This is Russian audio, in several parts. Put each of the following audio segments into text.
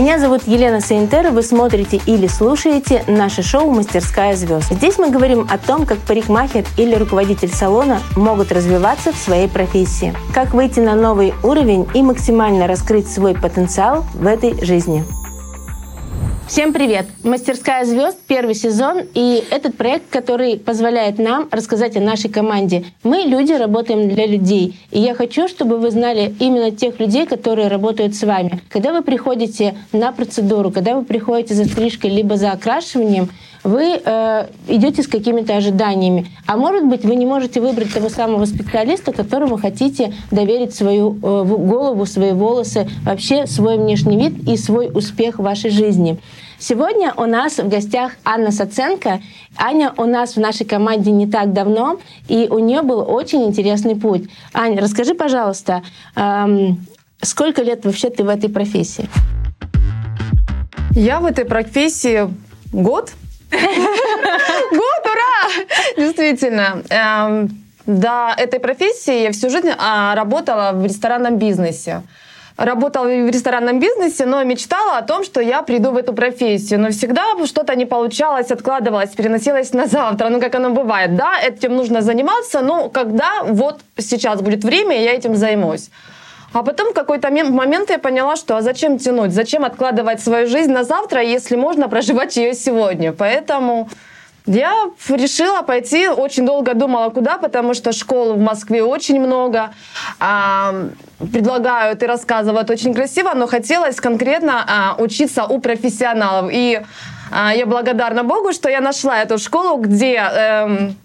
Меня зовут Елена Сайнтер, вы смотрите или слушаете наше шоу «Мастерская звезд». Здесь мы говорим о том, как парикмахер или руководитель салона могут развиваться в своей профессии, как выйти на новый уровень и максимально раскрыть свой потенциал в этой жизни. Всем привет! Мастерская звезд, первый сезон, и этот проект, который позволяет нам рассказать о нашей команде. Мы, люди, работаем для людей, и я хочу, чтобы вы знали именно тех людей, которые работают с вами. Когда вы приходите на процедуру, когда вы приходите за стрижкой либо за окрашиванием, вы э, идете с какими-то ожиданиями. А может быть, вы не можете выбрать того самого специалиста, которому хотите доверить свою э, голову, свои волосы, вообще свой внешний вид и свой успех в вашей жизни. Сегодня у нас в гостях Анна Саценко. Аня у нас в нашей команде не так давно, и у нее был очень интересный путь. Аня, расскажи, пожалуйста, эм, сколько лет вообще ты в этой профессии? Я в этой профессии год. Год, ура! Действительно. Эм, до этой профессии я всю жизнь а, работала в ресторанном бизнесе работала в ресторанном бизнесе, но мечтала о том, что я приду в эту профессию. Но всегда что-то не получалось, откладывалось, переносилось на завтра. Ну, как оно бывает. Да, этим нужно заниматься, но когда вот сейчас будет время, я этим займусь. А потом в какой-то момент я поняла, что а зачем тянуть, зачем откладывать свою жизнь на завтра, если можно проживать ее сегодня. Поэтому я решила пойти, очень долго думала, куда, потому что школ в Москве очень много. А, предлагают и рассказывают очень красиво, но хотелось конкретно а, учиться у профессионалов. И а, я благодарна Богу, что я нашла эту школу, где... Эм,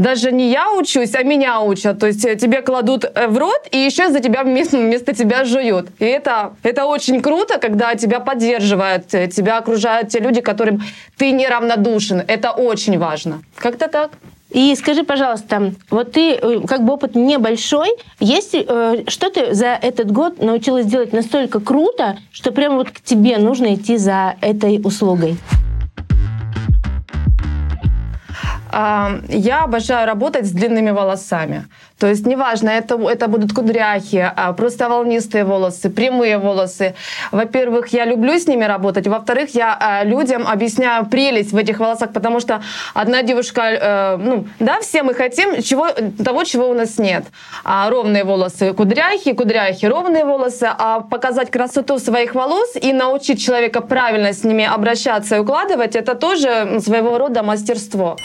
даже не я учусь, а меня учат. То есть э, тебе кладут э, в рот и еще за тебя вместо, вместо тебя жуют. И это, это очень круто, когда тебя поддерживают, э, тебя окружают те люди, которым ты неравнодушен. Это очень важно. Как-то так. И скажи, пожалуйста, вот ты как бы опыт небольшой, есть что ты за этот год научилась делать настолько круто, что прямо вот к тебе нужно идти за этой услугой? Я обожаю работать с длинными волосами. То есть неважно, это, это будут кудряхи, а просто волнистые волосы, прямые волосы. Во-первых, я люблю с ними работать. Во-вторых, я а, людям объясняю прелесть в этих волосах, потому что одна девушка, э, ну, да, все мы хотим чего, того, чего у нас нет. А ровные волосы, кудряхи, кудряхи, ровные волосы. А показать красоту своих волос и научить человека правильно с ними обращаться и укладывать, это тоже своего рода мастерство.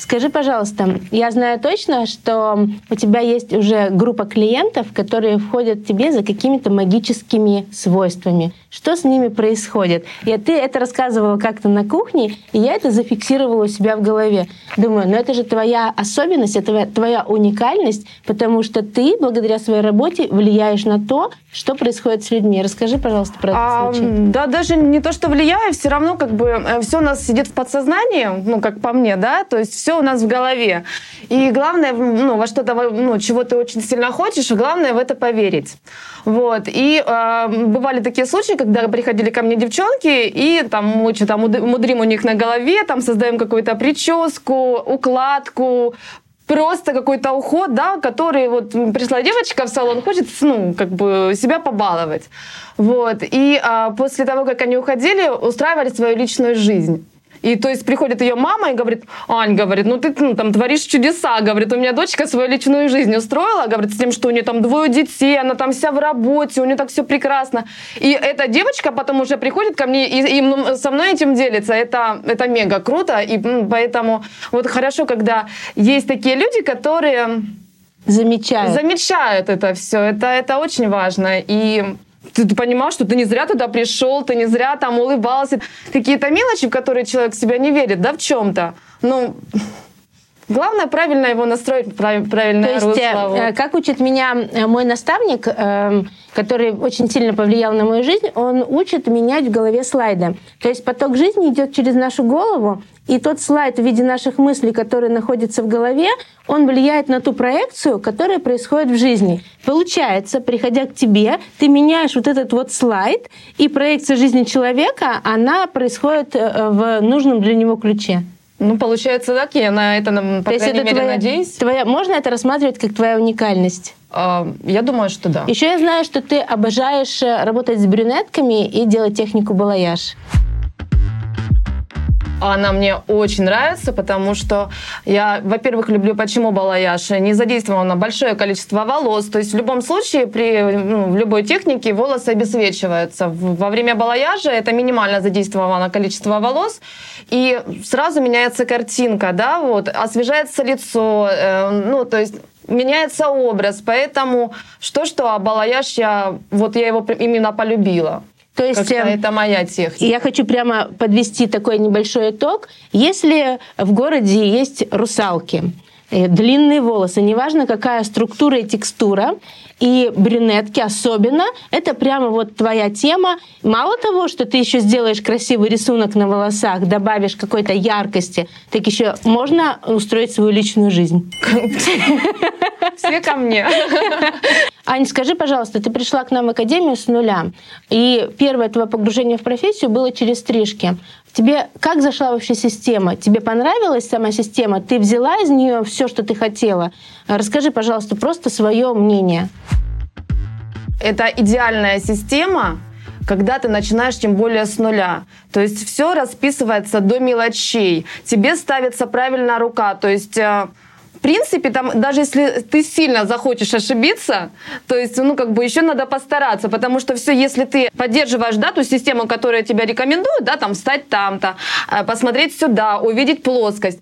Скажи, пожалуйста, я знаю точно, что у тебя есть уже группа клиентов, которые входят тебе за какими-то магическими свойствами. Что с ними происходит? И ты это рассказывала как-то на кухне, и я это зафиксировала у себя в голове. Думаю, ну это же твоя особенность, это твоя уникальность, потому что ты благодаря своей работе влияешь на то, что происходит с людьми. Расскажи, пожалуйста, про этот а, случай. Да, даже не то, что влияю, все равно как бы э, все у нас сидит в подсознании, ну как по мне, да, то есть все у нас в голове. И главное, ну во что-то, ну чего ты очень сильно хочешь, главное в это поверить. Вот. И э, бывали такие случаи, когда приходили ко мне девчонки, и там мы что-то мудрим у них на голове, там создаем какую-то прическу, укладку, просто какой-то уход, да, который вот пришла девочка в салон, хочет, ну, как бы себя побаловать. Вот. И а, после того, как они уходили, устраивали свою личную жизнь. И то есть приходит ее мама и говорит, Ань, говорит, ну ты ну, там творишь чудеса, говорит, у меня дочка свою личную жизнь устроила, говорит, с тем, что у нее там двое детей, она там вся в работе, у нее так все прекрасно. И эта девочка потом уже приходит ко мне и, и со мной этим делится. Это, это мега круто, и поэтому вот хорошо, когда есть такие люди, которые замечают, замечают это все. Это, это очень важно. И ты, ты понимал, что ты не зря туда пришел, ты не зря там улыбался. Какие-то мелочи, в которые человек в себя не верит, да, в чем-то. Ну, Главное правильно его настроить, правильно То есть, русло. Э, как учит меня э, мой наставник, эм, который очень сильно повлиял на мою жизнь, он учит менять в голове слайды. То есть поток жизни идет через нашу голову, и тот слайд в виде наших мыслей, который находится в голове, он влияет на ту проекцию, которая происходит в жизни. Получается, приходя к тебе, ты меняешь вот этот вот слайд, и проекция жизни человека, она происходит э, в нужном для него ключе. Ну, получается так, я на это, по То крайней мере, твоя, надеюсь. Твоя, можно это рассматривать как твоя уникальность? А, я думаю, что да. Еще я знаю, что ты обожаешь э, работать с брюнетками и делать технику балаяж. Она мне очень нравится, потому что я, во-первых, люблю почему балаяж. Не задействовано большое количество волос. То есть в любом случае при ну, в любой технике волосы обесвечиваются. Во время балаяжа это минимально задействовано количество волос. И сразу меняется картинка, да, вот, освежается лицо, э, ну, то есть меняется образ, поэтому что-что, а балаяж я, вот я его именно полюбила. То есть эм, это моя техника. Я хочу прямо подвести такой небольшой итог. Если в городе есть русалки, длинные волосы, неважно какая структура и текстура, и брюнетки особенно, это прямо вот твоя тема. Мало того, что ты еще сделаешь красивый рисунок на волосах, добавишь какой-то яркости, так еще можно устроить свою личную жизнь. Все ко мне. Ань, скажи, пожалуйста, ты пришла к нам в академию с нуля, и первое твое погружение в профессию было через стрижки. Тебе как зашла вообще система? Тебе понравилась сама система? Ты взяла из нее все, что ты хотела? Расскажи, пожалуйста, просто свое мнение. Это идеальная система, когда ты начинаешь тем более с нуля. То есть все расписывается до мелочей. Тебе ставится правильная рука. То есть э, в принципе, там, даже если ты сильно захочешь ошибиться, то есть, ну, как бы еще надо постараться, потому что все, если ты поддерживаешь, да, ту систему, которая тебя рекомендует, да, там, встать там-то, э, посмотреть сюда, увидеть плоскость,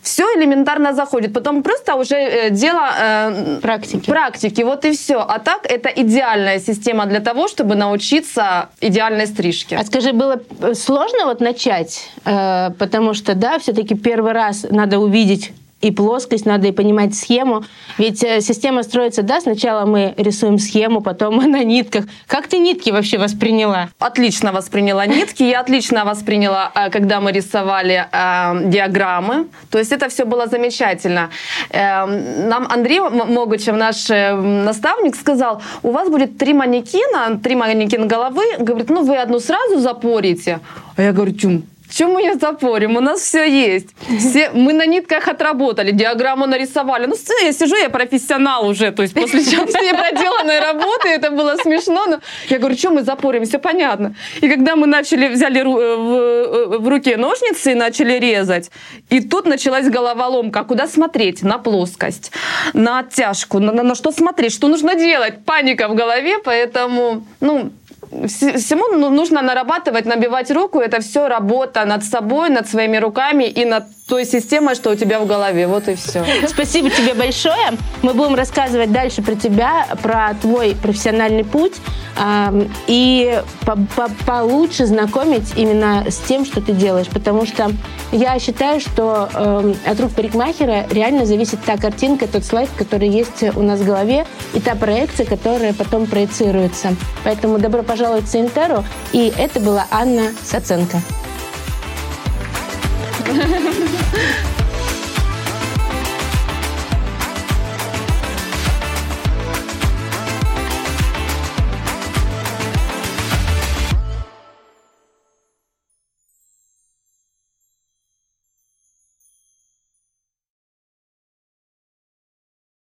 все элементарно заходит. Потом просто уже э, дело э, практики. практики. Вот и все. А так это идеальная система для того, чтобы научиться идеальной стрижке. А скажи, было э, сложно вот начать? Э, потому что, да, все-таки первый раз надо увидеть и плоскость, надо и понимать схему. Ведь э, система строится, да, сначала мы рисуем схему, потом мы на нитках. Как ты нитки вообще восприняла? Отлично восприняла нитки. Я отлично восприняла, э, когда мы рисовали э, диаграммы. То есть это все было замечательно. Э, нам Андрей Могучев, наш э, наставник, сказал, у вас будет три манекена, три манекен головы. Говорит, ну вы одну сразу запорите. А я говорю, тюм, чем мы ее запорим? У нас все есть. Все, мы на нитках отработали, диаграмму нарисовали. Ну, я сижу, я профессионал уже. То есть после всей проделанной работы это было смешно. Но я говорю, что мы запорим? Все понятно. И когда мы начали, взяли э, в, э, в руке ножницы и начали резать, и тут началась головоломка. Куда смотреть? На плоскость, на оттяжку, на, на, на что смотреть, что нужно делать? Паника в голове, поэтому, ну, всему ну, нужно нарабатывать, набивать руку. Это все работа над собой, над своими руками и над той системой, что у тебя в голове. Вот и все. Спасибо тебе большое. Мы будем рассказывать дальше про тебя, про твой профессиональный путь и получше знакомить именно с тем, что ты делаешь. Потому что я считаю, что эм, от рук парикмахера реально зависит та картинка, тот слайд, который есть у нас в голове, и та проекция, которая потом проецируется. Поэтому добро пожаловать в Синтеру. И это была Анна Саценко.